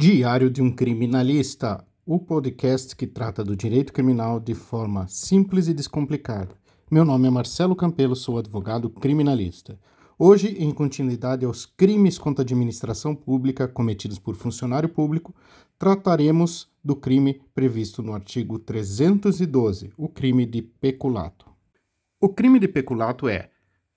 Diário de um Criminalista, o podcast que trata do direito criminal de forma simples e descomplicada. Meu nome é Marcelo Campelo, sou advogado criminalista. Hoje, em continuidade aos crimes contra a administração pública cometidos por funcionário público, trataremos do crime previsto no artigo 312, o crime de peculato. O crime de peculato é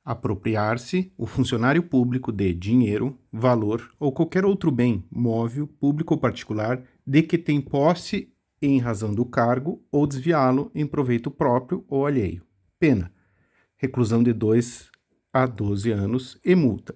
apropriar-se o funcionário público de dinheiro, valor ou qualquer outro bem, móvel, público ou particular, de que tem posse em razão do cargo ou desviá-lo em proveito próprio ou alheio. Pena: reclusão de 2 a 12 anos e multa.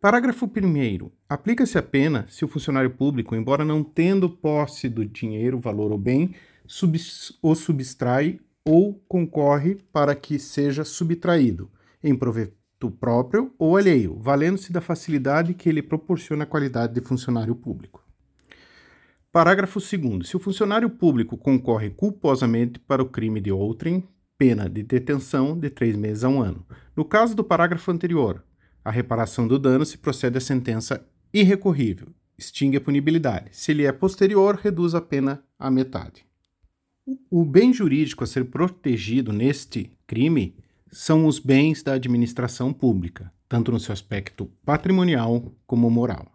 Parágrafo 1. Aplica-se a pena se o funcionário público, embora não tendo posse do dinheiro, valor ou bem, subs o subtrai ou concorre para que seja subtraído em proveito próprio ou alheio, valendo-se da facilidade que ele proporciona à qualidade de funcionário público. Parágrafo 2. Se o funcionário público concorre culposamente para o crime de outrem, pena de detenção de três meses a um ano. No caso do parágrafo anterior, a reparação do dano se procede à sentença irrecorrível, extingue a punibilidade. Se ele é posterior, reduz a pena à metade. O bem jurídico a ser protegido neste crime são os bens da administração pública, tanto no seu aspecto patrimonial como moral.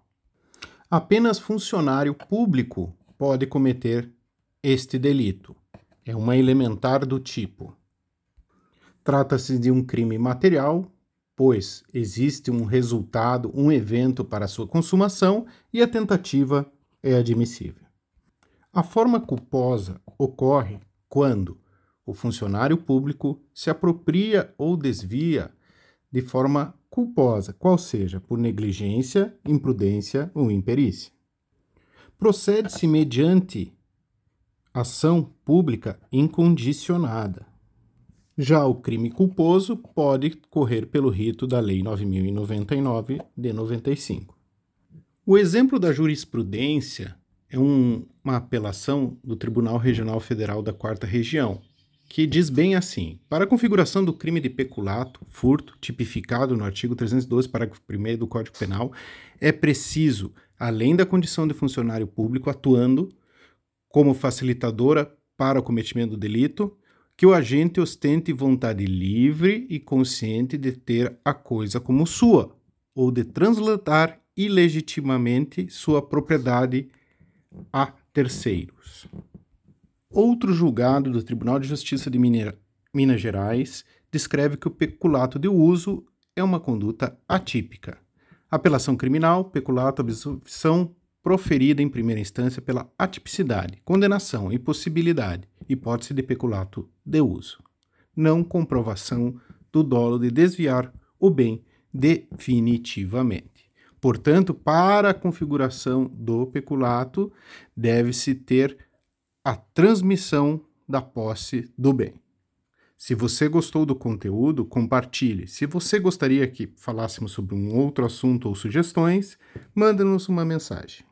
Apenas funcionário público pode cometer este delito. É uma elementar do tipo. Trata-se de um crime material, pois existe um resultado, um evento para sua consumação e a tentativa é admissível. A forma culposa ocorre quando o funcionário público se apropria ou desvia de forma culposa, qual seja por negligência, imprudência ou imperícia. Procede-se mediante ação pública incondicionada. Já o crime culposo pode correr pelo rito da Lei 9099 de 95. O exemplo da jurisprudência é um, uma apelação do Tribunal Regional Federal da Quarta Região, que diz bem assim: para a configuração do crime de peculato, furto, tipificado no artigo 312, parágrafo 1 do Código Penal, é preciso, além da condição de funcionário público atuando como facilitadora para o cometimento do delito, que o agente ostente vontade livre e consciente de ter a coisa como sua, ou de translatar ilegitimamente sua propriedade a terceiros. Outro julgado do Tribunal de Justiça de Minas Gerais descreve que o peculato de uso é uma conduta atípica. Apelação criminal, peculato, absolvição proferida em primeira instância pela atipicidade, condenação, impossibilidade, hipótese de peculato de uso. Não comprovação do dolo de desviar o bem definitivamente. Portanto, para a configuração do peculato, deve-se ter a transmissão da posse do bem. Se você gostou do conteúdo, compartilhe. Se você gostaria que falássemos sobre um outro assunto ou sugestões, mande-nos uma mensagem.